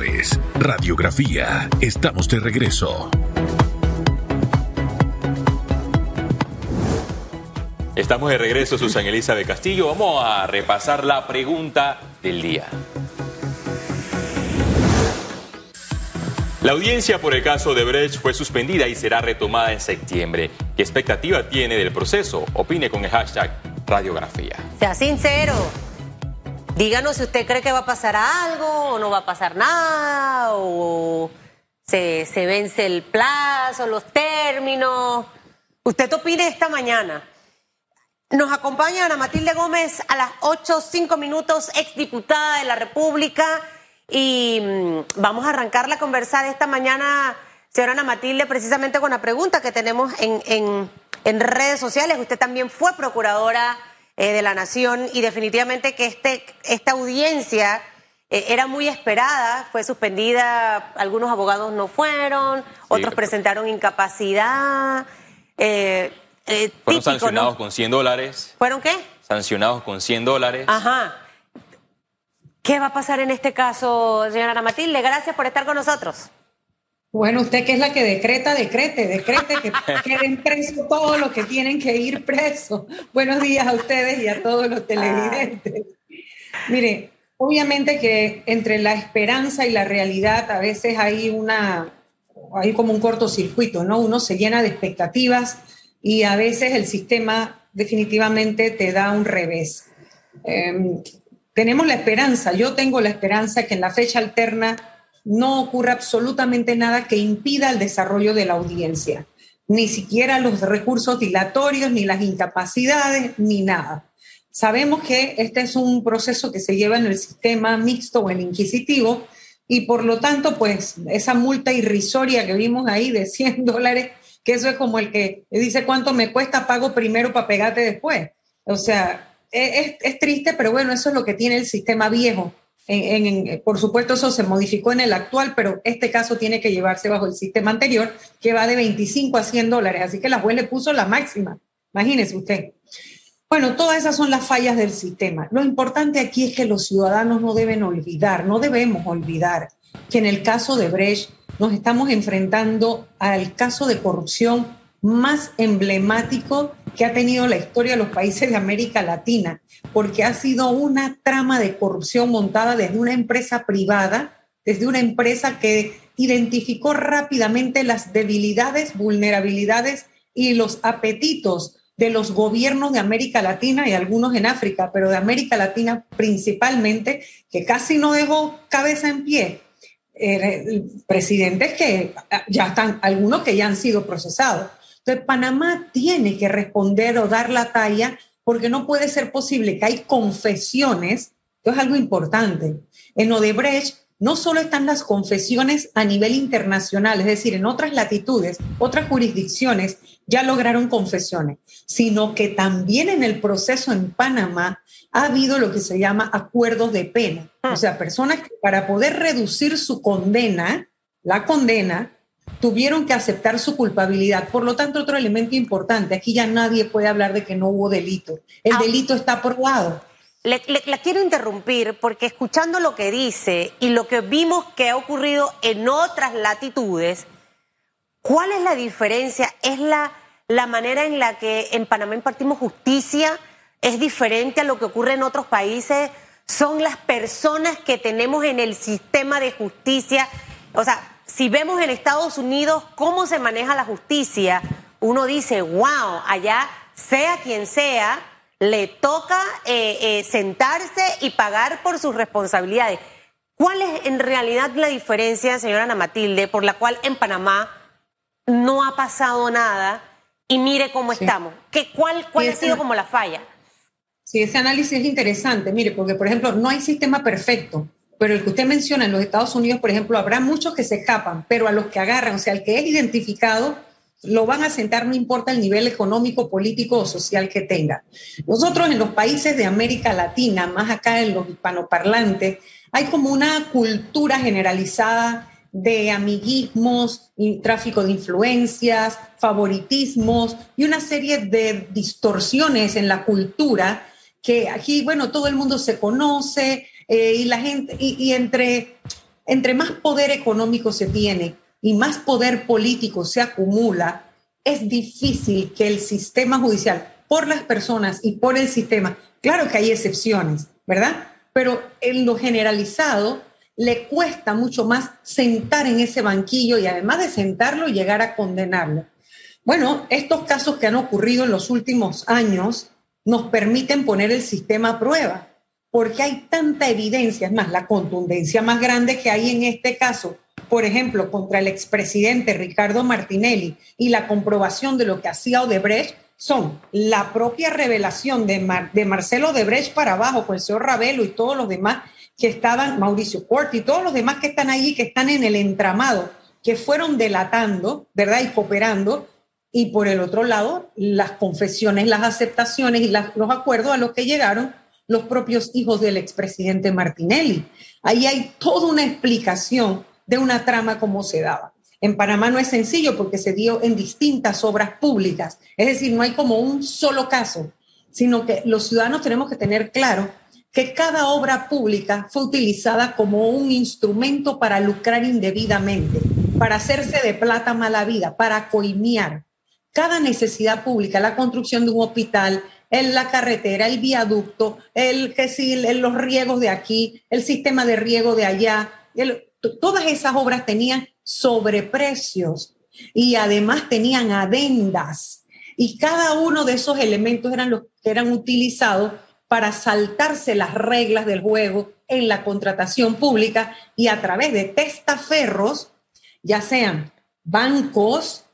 Esto es Radiografía. Estamos de regreso. Estamos de regreso, Susan Elizabeth Castillo. Vamos a repasar la pregunta del día. La audiencia por el caso de Brecht fue suspendida y será retomada en septiembre. ¿Qué expectativa tiene del proceso? Opine con el hashtag radiografía. Sea sincero. Díganos si usted cree que va a pasar algo o no va a pasar nada o se, vence el plazo, los términos. Usted opine esta mañana. Nos acompaña Ana Matilde Gómez a las 8, 5 minutos, exdiputada de la República y mm, vamos a arrancar la conversa de esta mañana, señora Ana Matilde, precisamente con la pregunta que tenemos en, en, en redes sociales. Usted también fue procuradora eh, de la Nación y definitivamente que este, esta audiencia eh, era muy esperada, fue suspendida, algunos abogados no fueron, otros presentaron incapacidad. Eh, ¿Fueron sancionados con 100 dólares? ¿Fueron qué? Sancionados con 100 dólares. Ajá. ¿Qué va a pasar en este caso, señora Ana Matilde? Gracias por estar con nosotros. Bueno, usted que es la que decreta, decrete, decrete que queden presos todos los que tienen que ir presos. Buenos días a ustedes y a todos los televidentes. Mire, obviamente que entre la esperanza y la realidad a veces hay una, hay como un cortocircuito, ¿no? Uno se llena de expectativas y a veces el sistema definitivamente te da un revés. Em, tenemos la esperanza, yo tengo la esperanza que en la fecha alterna no ocurra absolutamente nada que impida el desarrollo de la audiencia, ni siquiera los recursos dilatorios, ni las incapacidades, ni nada. Sabemos que este es un proceso que se lleva en el sistema mixto o el inquisitivo y por lo tanto, pues esa multa irrisoria que vimos ahí de 100 dólares, que eso es como el que dice cuánto me cuesta, pago primero para pegarte después. O sea, es, triste, pero bueno, eso es lo que tiene el sistema viejo. Por supuesto, eso se modificó en el actual, pero este caso tiene que llevarse bajo el sistema anterior, que va de 25 a 100 dólares. Así que la juez le puso la máxima. Imagínese usted. Bueno, todas esas son las fallas del sistema. Lo importante aquí es que los ciudadanos no deben olvidar, no debemos olvidar que en el caso de Brecht nos estamos enfrentando al caso de corrupción más emblemático que ha tenido la historia de los países de América Latina, porque ha sido una trama de corrupción montada desde una empresa privada, desde una empresa que identificó rápidamente las debilidades, vulnerabilidades y los apetitos de los gobiernos de América Latina y algunos en África, pero de América Latina principalmente, que casi no dejó cabeza en pie. Eh, presidentes que ya están, algunos que ya han sido procesados. Panamá tiene que responder o dar la talla porque no puede ser posible que hay confesiones, esto es algo importante. En Odebrecht no solo están las confesiones a nivel internacional, es decir, en otras latitudes, otras jurisdicciones ya lograron confesiones, sino que también en el proceso en Panamá ha habido lo que se llama acuerdos de pena. O sea, personas que para poder reducir su condena, la condena, tuvieron que aceptar su culpabilidad. Por lo tanto, otro elemento importante, aquí ya nadie puede hablar de que no hubo delito. El ah. delito está probado. Le, la quiero interrumpir porque escuchando lo que dice y lo que vimos que ha ocurrido en otras latitudes, ¿cuál es la diferencia? ¿Es la, la manera en la que en Panamá impartimos justicia? ¿Es diferente a lo que ocurre en otros países? ¿Son las personas que tenemos en el sistema de justicia? O sea, si vemos en Estados Unidos cómo se maneja la justicia, uno dice, wow, allá sea quien sea, le toca eh, eh, sentarse y pagar por sus responsabilidades. ¿Cuál es en realidad la diferencia, señora Ana Matilde, por la cual en Panamá no ha pasado nada y mire cómo estamos? ¿Qué, ¿Cuál, cuál ha sido como la falla? Sí, ese análisis es interesante, mire, porque por ejemplo no hay sistema perfecto pero el que usted menciona en los Estados Unidos, por ejemplo, habrá muchos que se escapan, pero a los que agarran, o sea, el que es identificado, lo van a sentar, no importa el nivel económico, político o social que tenga. Nosotros en los países de América Latina, más acá en los hispanoparlantes, hay como una cultura generalizada de amiguismos, tráfico de influencias, favoritismos y una serie de distorsiones en la cultura que aquí, bueno, todo el mundo se conoce, eh, y la gente, y, entre entre más poder económico se tiene y más poder político se acumula, es difícil que el sistema judicial, por las personas y por el sistema, claro que hay excepciones, ¿verdad? Pero en lo generalizado le cuesta mucho más sentar en ese banquillo y además de sentarlo, llegar a condenarlo. Bueno, estos casos que han ocurrido en los últimos años nos permiten poner el sistema a prueba, porque hay tanta evidencia, es más, la contundencia más grande que hay en este caso, por ejemplo, contra el expresidente Ricardo Martinelli y la comprobación de lo que hacía Odebrecht, son la propia revelación de, de Marcelo Odebrecht para abajo, con el señor Ravelo y todos los demás que estaban, Mauricio Corti y todos los demás que están allí, que están en el entramado, que fueron delatando, ¿verdad? Y cooperando y por el otro lado, las confesiones, las aceptaciones y los acuerdos a los que llegaron los propios hijos del expresidente Martinelli. Ahí hay toda una explicación de una trama como se daba. En Panamá no es sencillo porque se dio en distintas obras públicas, es decir, no hay como un solo caso, sino que los ciudadanos tenemos que tener claro que cada obra pública fue utilizada como un instrumento para lucrar indebidamente, para hacerse de plata mala vida, para coimear cada necesidad pública, la construcción de un hospital, en la carretera, el viaducto, el que si los riegos de aquí, el sistema de riego de allá, todas esas obras tenían sobreprecios y además tenían adendas. Y cada uno de esos elementos eran los que eran utilizados para saltarse las reglas del juego en la contratación pública y a través de testaferros, ya sean bancos,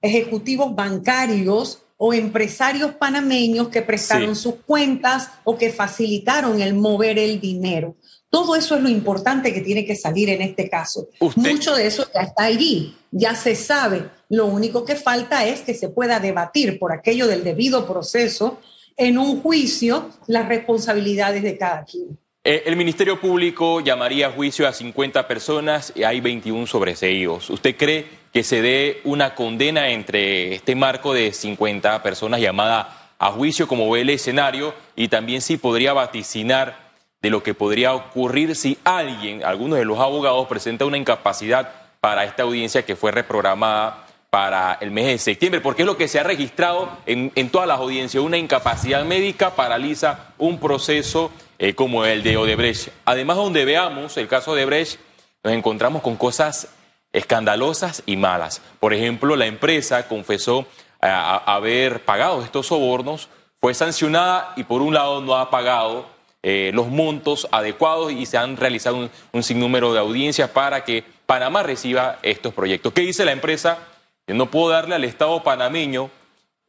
ejecutivos bancarios o empresarios panameños que prestaron sus cuentas o que facilitaron el mover el dinero. Todo eso es lo importante que tiene que salir en este caso. Mucho de eso ya está allí, ya se sabe. Lo único que falta es que se pueda debatir por aquello del debido proceso en un juicio las responsabilidades de cada quien. Eh, el Ministerio Público llamaría a juicio a 50 personas y hay 21 sobreseídos. ¿Usted cree que se dé una condena entre este marco de 50 personas llamada a juicio como ve el escenario y también si podría vaticinar de lo que podría ocurrir si alguien, alguno de los abogados, presenta una incapacidad para esta audiencia que fue reprogramada para el mes de septiembre, porque es lo que se ha registrado en, todas las audiencias, una incapacidad médica paraliza un proceso eh, como el de Odebrecht. Además, donde veamos el caso de Odebrecht, nos encontramos con cosas escandalosas y malas. Por ejemplo, la empresa confesó eh, haber pagado estos sobornos, fue sancionada y por un lado no ha pagado eh, los montos adecuados y se han realizado un, sinnúmero de audiencias para que Panamá reciba estos proyectos. ¿Qué dice la empresa? Yo no puedo darle al Estado panameño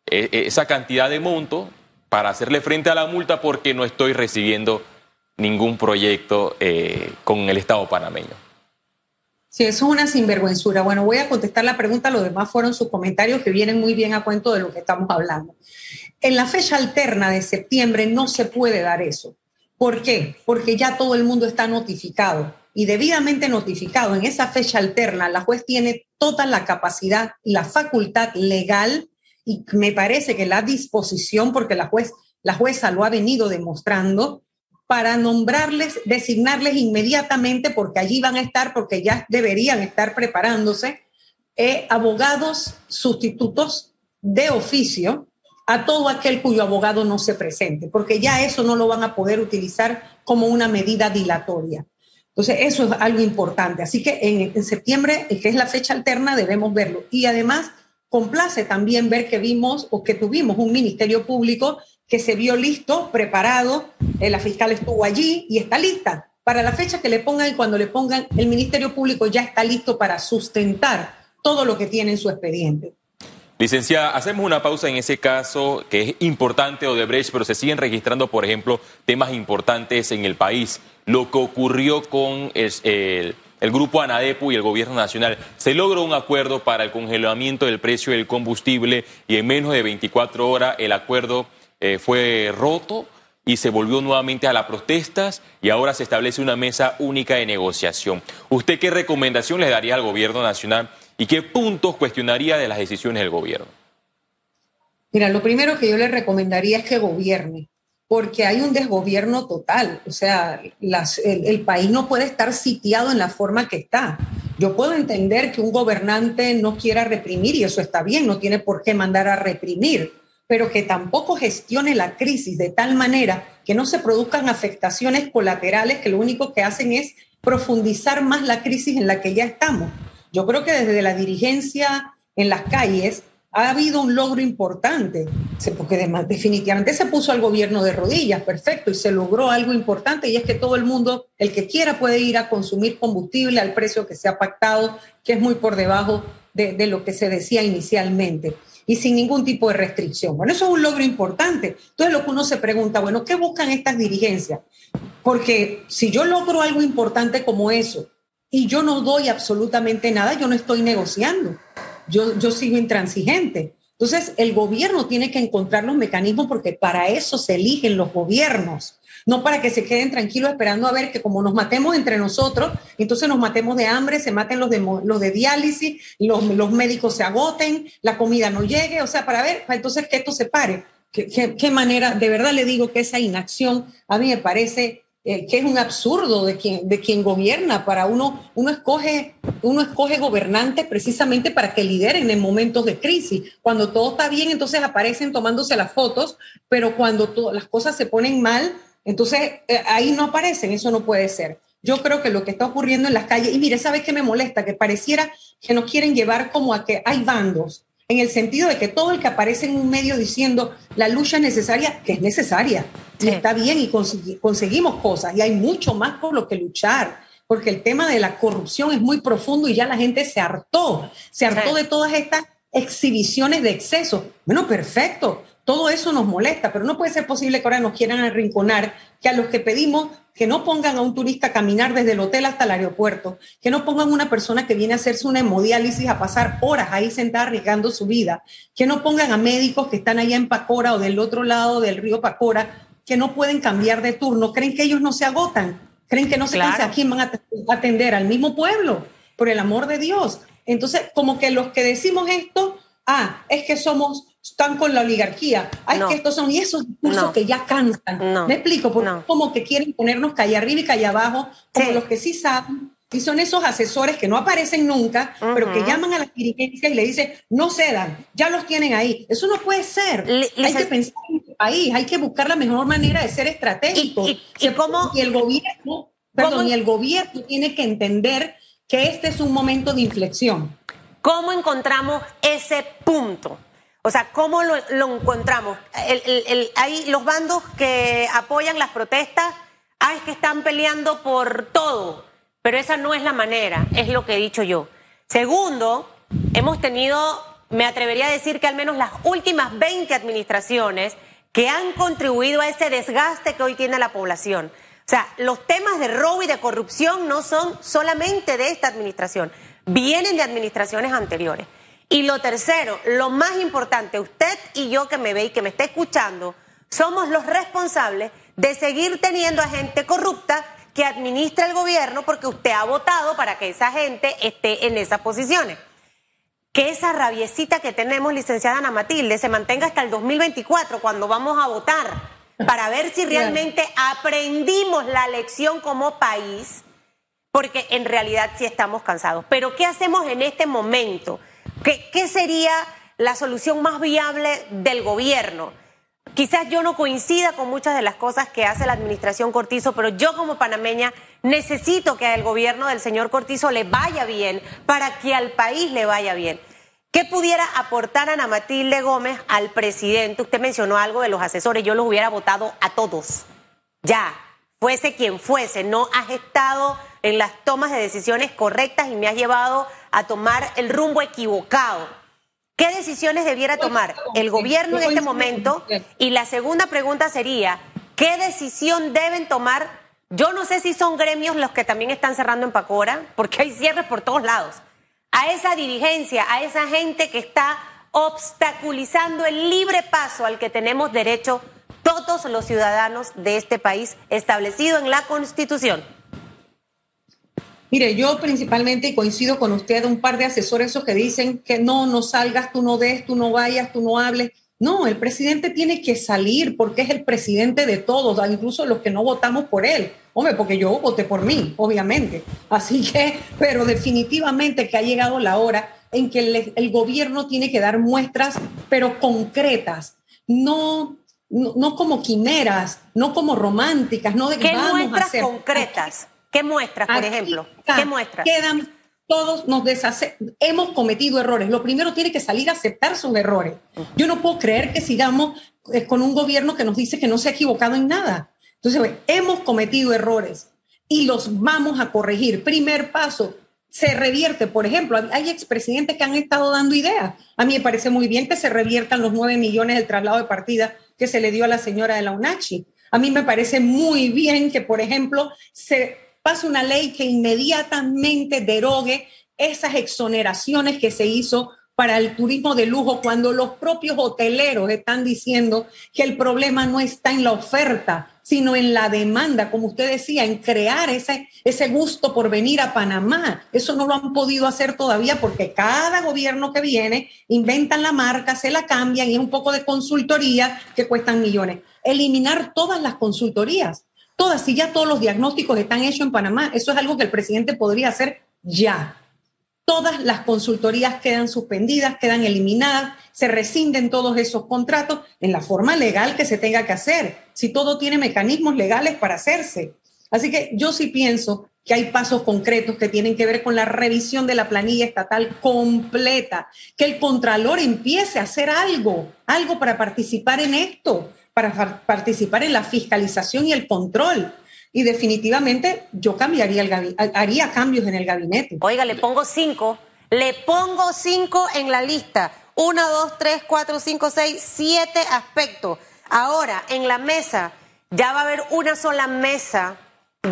eh, esa cantidad de monto para hacerle frente a la multa porque no estoy recibiendo ningún proyecto con el Estado panameño. Sí, eso es una sinvergüenzura. Bueno, voy a contestar la pregunta, los demás fueron sus comentarios que vienen muy bien a cuento de lo que estamos hablando. En la fecha alterna de septiembre no se puede dar eso. ¿Por qué? Porque ya todo el mundo está notificado y debidamente notificado en esa fecha alterna, la juez tiene toda la capacidad y la facultad legal y me parece que la disposición, porque la, juez, la jueza lo ha venido demostrando, para nombrarles, designarles inmediatamente, porque allí van a estar, porque ya deberían estar preparándose, eh, abogados sustitutos de oficio a todo aquel cuyo abogado no se presente, porque ya eso no lo van a poder utilizar como una medida dilatoria. Entonces, eso es algo importante. Así que en, en septiembre, que es la fecha alterna, debemos verlo. Y además, complace también ver que vimos o que tuvimos un ministerio público que se vio listo, preparado, eh, la fiscal estuvo allí y está lista. Para la fecha que le pongan y cuando le pongan, el Ministerio Público ya está listo para sustentar todo lo que tiene en su expediente. Licenciada, hacemos una pausa en ese caso que es importante Odebrecht, pero se siguen registrando, por ejemplo, temas importantes en el país. Lo que ocurrió con el, el, grupo ANADEPU y el gobierno nacional. Se logró un acuerdo para el congelamiento del precio del combustible y en menos de 24 horas el acuerdo eh, fue roto y se volvió nuevamente a las protestas y ahora se establece una mesa única de negociación. ¿Usted qué recomendación le daría al gobierno nacional y qué puntos cuestionaría de las decisiones del gobierno? Mira, lo primero que yo le recomendaría es que gobierne, porque hay un desgobierno total. O sea, el, el, país no puede estar sitiado en la forma que está. Yo puedo entender que un gobernante no quiera reprimir y eso está bien, no tiene por qué mandar a reprimir, pero que tampoco gestione la crisis de tal manera que no se produzcan afectaciones colaterales que lo único que hacen es profundizar más la crisis en la que ya estamos. Yo creo que desde la dirigencia en las calles ha habido un logro importante, porque definitivamente se puso al gobierno de rodillas, perfecto, y se logró algo importante, y es que todo el mundo, el que quiera, puede ir a consumir combustible al precio que se ha pactado, que es muy por debajo de, de lo que se decía inicialmente, y sin ningún tipo de restricción. Bueno, eso es un logro importante. Entonces lo que uno se pregunta, bueno, ¿qué buscan estas dirigencias? Porque si yo logro algo importante como eso, y yo no doy absolutamente nada, yo no estoy negociando yo, yo sigo intransigente. Entonces, el gobierno tiene que encontrar los mecanismos porque para eso se eligen los gobiernos, no para que se queden tranquilos esperando a ver que como nos matemos entre nosotros, entonces nos matemos de hambre, se maten los de, los de diálisis, los, los médicos se agoten, la comida no llegue, o sea, para ver, entonces que esto se pare. ¿Qué, qué, manera? De verdad le digo que esa inacción a mí me parece eh, que es un absurdo de quien, de quien gobierna. Para uno, uno escoge, uno escoge gobernantes precisamente para que lideren en momentos de crisis. Cuando todo está bien, entonces aparecen tomándose las fotos, pero cuando las cosas se ponen mal, entonces eh, ahí no aparecen. Eso no puede ser. Yo creo que lo que está ocurriendo en las calles, y mire, ¿sabes qué me molesta? Que pareciera que nos quieren llevar como a que hay bandos en el sentido de que todo el que aparece en un medio diciendo la lucha es necesaria, que es necesaria, sí. y está bien y conseguimos cosas, y hay mucho más por lo que luchar, porque el tema de la corrupción es muy profundo y ya la gente se hartó, se hartó sí. de todas estas exhibiciones de exceso. Bueno, perfecto, todo eso nos molesta, pero no puede ser posible que ahora nos quieran arrinconar, que a los que pedimos que no pongan a un turista a caminar desde el hotel hasta el aeropuerto, que no pongan a una persona que viene a hacerse una hemodiálisis a pasar horas ahí sentada arriesgando su vida, que no pongan a médicos que están allá en Pacora o del otro lado del río Pacora, que no pueden cambiar de turno, creen que ellos no se agotan, creen que no se claro. cansa, ¿a quién van a atender? Al mismo pueblo, por el amor de Dios. Entonces, como que los que decimos esto, ah, es que somos están con la oligarquía. Ay, no. que estos son, y esos discursos no. que ya cansan. No. Me explico, porque como que quieren ponernos calle arriba y calle abajo, como sí. los que sí saben, y son esos asesores que no aparecen nunca, uh -huh. pero que llaman a la dirigencia y le dicen, no cedan, ya los tienen ahí. Eso no puede ser. Le, hay que pensar en el país, hay que buscar la mejor manera de ser estratégico. ¿Y, y, y cómo? Y el gobierno, perdón, y el gobierno tiene que entender que este es un momento de inflexión. ¿Cómo encontramos ese punto? O sea, ¿cómo lo, encontramos? Hay los bandos que apoyan las protestas, ah, es que están peleando por todo, pero esa no es la manera, es lo que he dicho yo. Segundo, hemos tenido, me atrevería a decir que al menos las últimas 20 administraciones que han contribuido a ese desgaste que hoy tiene la población. O sea, los temas de robo y de corrupción no son solamente de esta administración, vienen de administraciones anteriores. Y lo tercero, lo más importante, usted y yo que me ve y que me está escuchando, somos los responsables de seguir teniendo a gente corrupta que administra el gobierno porque usted ha votado para que esa gente esté en esas posiciones. Que esa rabiecita que tenemos, licenciada Ana Matilde, se mantenga hasta el 2024, cuando vamos a votar, para ver si realmente aprendimos la lección como país, porque en realidad sí estamos cansados. Pero ¿qué hacemos en este momento? ¿Qué, ¿Qué, sería la solución más viable del gobierno? Quizás yo no coincida con muchas de las cosas que hace la administración Cortizo, pero yo como panameña necesito que al gobierno del señor Cortizo le vaya bien para que al país le vaya bien. ¿Qué pudiera aportar Ana Matilde Gómez al presidente? Usted mencionó algo de los asesores, yo los hubiera votado a todos. Ya, fuese quien fuese, no has estado en las tomas de decisiones correctas y me has llevado a tomar el rumbo equivocado. ¿Qué decisiones debiera tomar el gobierno en este momento? Y la segunda pregunta sería, ¿qué decisión deben tomar? Yo no sé si son gremios los que también están cerrando en Pacora, porque hay cierres por todos lados. A esa dirigencia, a esa gente que está obstaculizando el libre paso al que tenemos derecho todos los ciudadanos de este país establecido en la Constitución. Mire, yo principalmente coincido con usted, un par de asesores esos que dicen que no, no salgas, tú no des, tú no vayas, tú no hables. No, el presidente tiene que salir porque es el presidente de todos, incluso los que no votamos por él. Hombre, porque yo voté por mí, obviamente. Así que, pero definitivamente que ha llegado la hora en que el, gobierno tiene que dar muestras, pero concretas, no, no, como quimeras, no como románticas, no de ¿Qué muestras concretas? ¿Qué muestras, por ejemplo? ¿Qué muestras? Quedan todos nos deshace hemos cometido errores. Lo primero tiene que salir a aceptar sus errores. Yo no puedo creer que sigamos eh, con un gobierno que nos dice que no se ha equivocado en nada. Entonces, hemos cometido errores y los vamos a corregir. Primer paso, se revierte. Por ejemplo, hay expresidentes que han estado dando ideas. A mí me parece muy bien que se reviertan los nueve millones del traslado de partida que se le dio a la señora de la UNACHI. A mí me parece muy bien que, por ejemplo, se pase una ley que inmediatamente derogue esas exoneraciones que se hizo para el turismo de lujo cuando los propios hoteleros están diciendo que el problema no está en la oferta, sino en la demanda, como usted decía, en crear ese, ese gusto por venir a Panamá. Eso no lo han podido hacer todavía porque cada gobierno que viene inventan la marca, se la cambian y es un poco de consultoría que cuestan millones. Eliminar todas las consultorías Todas, si ya todos los diagnósticos están hechos en Panamá, eso es algo que el presidente podría hacer ya. Todas las consultorías quedan suspendidas, quedan eliminadas, se rescinden todos esos contratos en la forma legal que se tenga que hacer, si todo tiene mecanismos legales para hacerse. Así que yo sí pienso que hay pasos concretos que tienen que ver con la revisión de la planilla estatal completa, que el Contralor empiece a hacer algo, algo para participar en esto, para participar en la fiscalización y el control. Y definitivamente yo cambiaría el haría cambios en el gabinete. Oiga, le pongo cinco, le pongo cinco en la lista. Uno, dos, tres, cuatro, cinco, seis, siete aspectos. Ahora, en la mesa, ya va a haber una sola mesa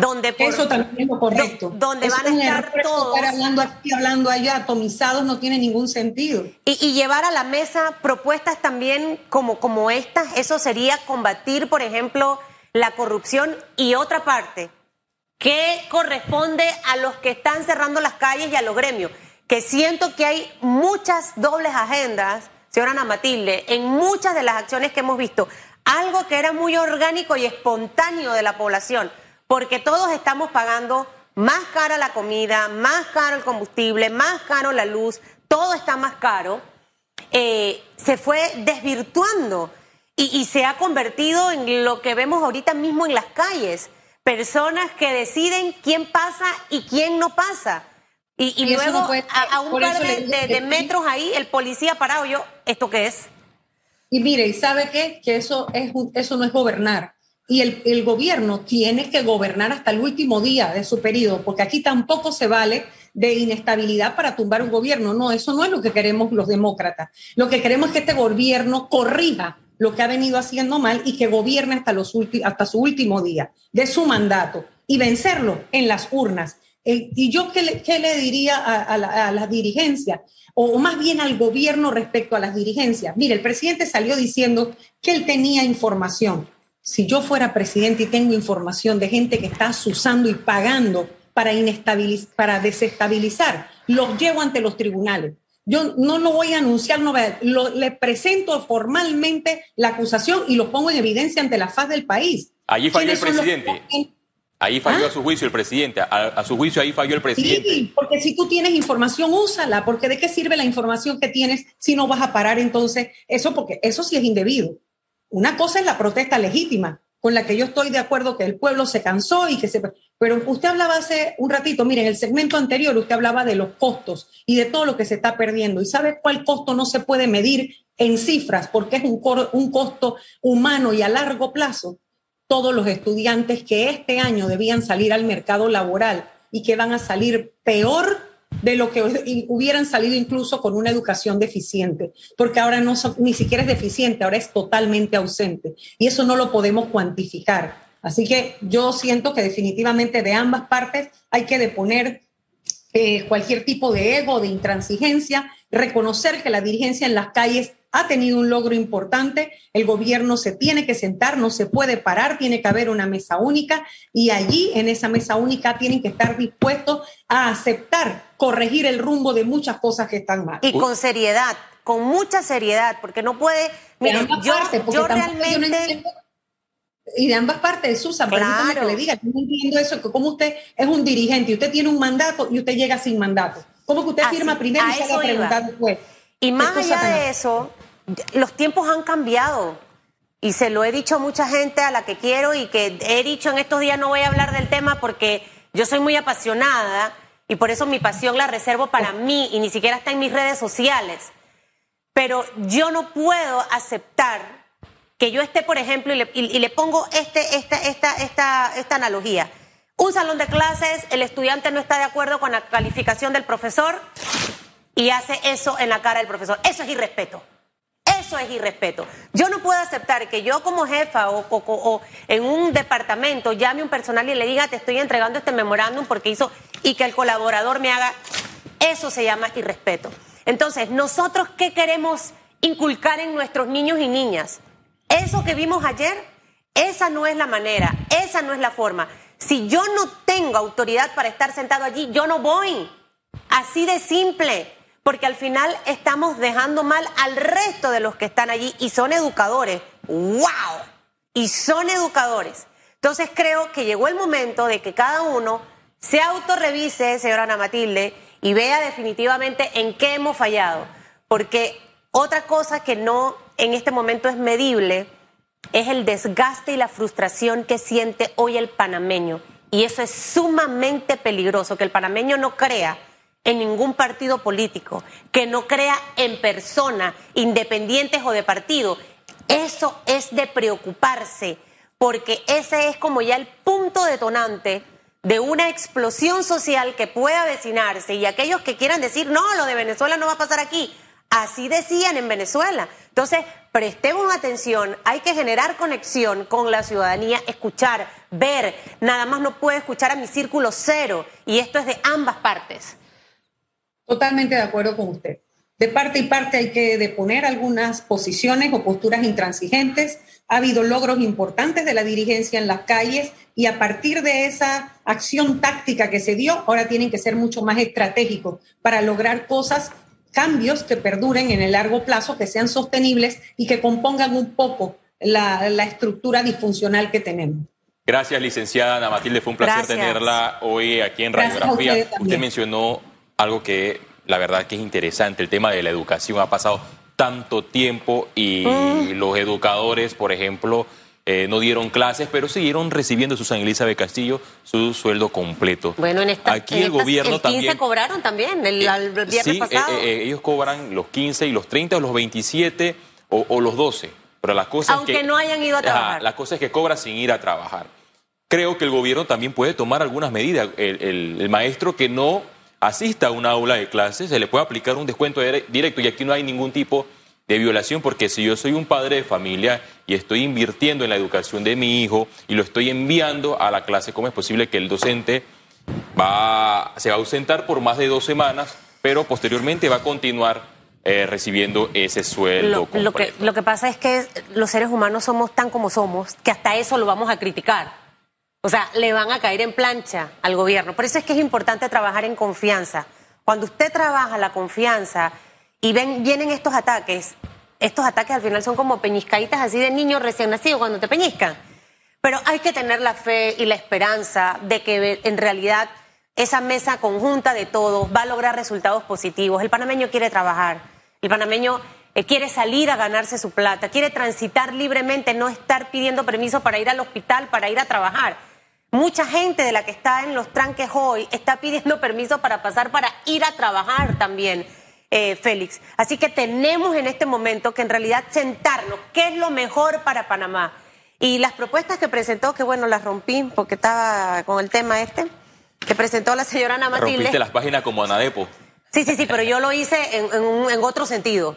donde Eso también es lo correcto. donde van a estar todos. Estar hablando aquí, hablando allá, atomizados, no tiene ningún sentido. Y, llevar a la mesa propuestas también como, como estas, eso sería combatir, por ejemplo, la corrupción. Y otra parte, que corresponde a los que están cerrando las calles y a los gremios, que siento que hay muchas dobles agendas, señora Ana Matilde, en muchas de las acciones que hemos visto. Algo que era muy orgánico y espontáneo de la población porque todos estamos pagando más cara la comida, más caro el combustible, más caro la luz, todo está más caro, eh, se fue desvirtuando y, se ha convertido en lo que vemos ahorita mismo en las calles, personas que deciden quién pasa y quién no pasa. Y, luego a, un par de, metros ahí el policía parado, yo, ¿esto qué es? Y mire, ¿y sabe qué? Que eso, es, eso no es gobernar y el, gobierno tiene que gobernar hasta el último día de su periodo, porque aquí tampoco se vale de inestabilidad para tumbar un gobierno. No, eso no es lo que queremos los demócratas. Lo que queremos es que este gobierno corrija lo que ha venido haciendo mal y que gobierne hasta, su último día de su mandato y vencerlo en las urnas. Eh, y yo, ¿qué le, qué le diría a, la, a las dirigencias? o más bien al gobierno respecto a las dirigencias. Mire, el presidente salió diciendo que él tenía información si yo fuera presidente y tengo información de gente que está usando y pagando para, para desestabilizar, los llevo ante los tribunales. Yo no lo voy a anunciar, no le presento formalmente la acusación y lo pongo en evidencia ante la faz del país. Allí falló el presidente. Ahí falló ¿Ah? a su juicio el presidente. A, su juicio ahí falló el presidente. Sí, porque si tú tienes información, úsala. Porque ¿de qué sirve la información que tienes si no vas a parar entonces eso? Porque eso sí es indebido. Una cosa es la protesta legítima, con la que yo estoy de acuerdo que el pueblo se cansó y que se... Pero usted hablaba hace un ratito, mire, en el segmento anterior usted hablaba de los costos y de todo lo que se está perdiendo. ¿Y sabe cuál costo no se puede medir en cifras porque es un, un costo humano y a largo plazo? Todos los estudiantes que este año debían salir al mercado laboral y que van a salir peor de lo que hubieran salido incluso con una educación deficiente, porque ahora no ni siquiera es deficiente, ahora es totalmente ausente. Y eso no lo podemos cuantificar. Así que yo siento que definitivamente de ambas partes hay que deponer eh, cualquier tipo de ego, de intransigencia, reconocer que la dirigencia en las calles ha tenido un logro importante, el gobierno se tiene que sentar, no se puede parar, tiene que haber una mesa única y allí en esa mesa única tienen que estar dispuestos a aceptar corregir el rumbo de muchas cosas que están mal. Y con seriedad, con mucha seriedad, porque no puede. Mire, ambas yo, partes, porque yo no realmente. y de ambas partes, Susan, Claro. que le diga, yo no entiendo eso, que como usted es un dirigente y usted tiene un mandato y usted llega sin mandato. ¿Cómo que usted Así, firma primero y sale a preguntar después? Y más allá de eso, los tiempos han cambiado. Y se lo he dicho a mucha gente a la que quiero y que he dicho en estos días no voy a hablar del tema porque yo soy muy apasionada y por eso mi pasión la reservo para mí y ni siquiera está en mis redes sociales. Pero yo no puedo aceptar que yo esté, por ejemplo, y le, y- y le pongo este, esta, esta, esta, esta analogía. Un salón de clases, el estudiante no está de acuerdo con la calificación del profesor y hace eso en la cara del profesor. Eso es irrespeto. Eso es irrespeto. Yo no puedo aceptar que yo como jefa o, o- o en un departamento llame a un personal y le diga te estoy entregando este memorándum porque hizo y que el colaborador me haga. Eso se llama irrespeto. Entonces, nosotros qué queremos inculcar en nuestros niños y niñas? Eso que vimos ayer, esa no es la manera, esa no es la forma. Si yo no tengo autoridad para estar sentado allí, yo no voy. Así de simple, porque al final estamos dejando mal al resto de los que están allí y son educadores. ¡Wow! Y son educadores. Entonces creo que llegó el momento de que cada uno se autorrevise, señora Ana Matilde, y vea definitivamente en qué hemos fallado. Porque otra cosa que no en este momento es medible es el desgaste y la frustración que siente hoy el panameño. Y eso es sumamente peligroso, que el panameño no crea en ningún partido político, que no crea en personas independientes o de partido. Eso es de preocuparse, porque ese es como ya el punto detonante de una explosión social que pueda avecinarse y aquellos que quieran decir, no, lo de Venezuela no va a pasar aquí. Así decían en Venezuela. Entonces, prestemos atención, hay que generar conexión con la ciudadanía, escuchar, ver. Nada más no puedo escuchar a mi círculo cero y esto es de ambas partes. Totalmente de acuerdo con usted. De parte y parte hay que deponer algunas posiciones o posturas intransigentes. Ha habido logros importantes de la dirigencia en las calles y a partir de esa acción táctica que se dio, ahora tienen que ser mucho más estratégicos para lograr cosas, cambios que perduren en el largo plazo, que sean sostenibles y que compongan un poco la, la estructura disfuncional que tenemos. Gracias, licenciada Ana Matilde. Fue un placer Gracias. tenerla hoy aquí en Radiografía. también. Usted mencionó algo que la verdad que es interesante, el tema de la educación. Ha pasado tanto tiempo y Mm. los educadores, por ejemplo, eh, no dieron clases, pero siguieron recibiendo Susan Elizabeth Castillo su sueldo completo. Bueno, en esta, Aquí en el estas- gobierno el 15 también... cobraron también, el, el viernes sí, pasado. eh, eh, ellos cobran los 15 y los 30 o los 27 o, o los 12. Pero la cosa Aunque es que... no hayan ido a trabajar. la cosa es que cobra sin ir a trabajar. Creo que el gobierno también puede tomar algunas medidas. El maestro que no asista a una aula de clases se le puede aplicar un descuento dire- directo y aquí no hay ningún tipo de violación porque si yo soy un padre de familia y estoy invirtiendo en la educación de mi hijo y lo estoy enviando a la clase, ¿cómo es posible que el docente va, se va a ausentar por más de dos semanas, pero posteriormente va a continuar eh, recibiendo ese sueldo? Lo, lo que, completo? lo que pasa es que los seres humanos somos tan como somos que hasta eso lo vamos a criticar. O sea, le van a caer en plancha al gobierno. Por eso es que es importante trabajar en confianza. Cuando usted trabaja la confianza y ven, vienen estos ataques, estos ataques al final son como peñiscaditas así de niños recién nacidos cuando te peñiscan. Pero hay que tener la fe y la esperanza de que en realidad esa mesa conjunta de todos va a lograr resultados positivos. El panameño quiere trabajar, el panameño eh, quiere salir a ganarse su plata, quiere transitar libremente, no estar pidiendo permiso para ir al hospital, para ir a trabajar. Mucha gente de la que está en los tranques hoy está pidiendo permiso para pasar para ir a trabajar también, eh, Félix. Así que tenemos en este momento que en realidad sentarnos, ¿qué es lo mejor para Panamá? Y las propuestas que presentó, que bueno, las rompí porque estaba con el tema este, que presentó la señora Ana Matilde. Rompiste las páginas como Anadepo. Sí, sí, sí, pero yo lo hice en, en otro sentido.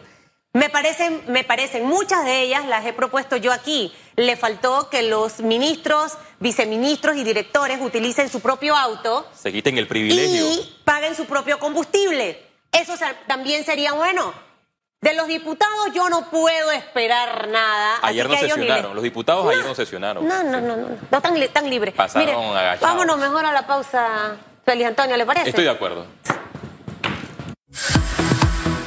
Me parecen, me parecen, muchas de ellas las he propuesto yo aquí. Le faltó que los ministros, viceministros y directores utilicen su propio auto Se quiten el privilegio. y paguen su propio combustible. Eso también sería bueno. De los diputados yo no puedo esperar nada. Ayer no sesionaron. les- Los diputados ayer no sesionaron. No, no, no, no, no tan, li- tan libre. Pasaron Mire, agachados. vámonos mejor a la pausa, Félix Antonio, ¿le parece? Estoy de acuerdo.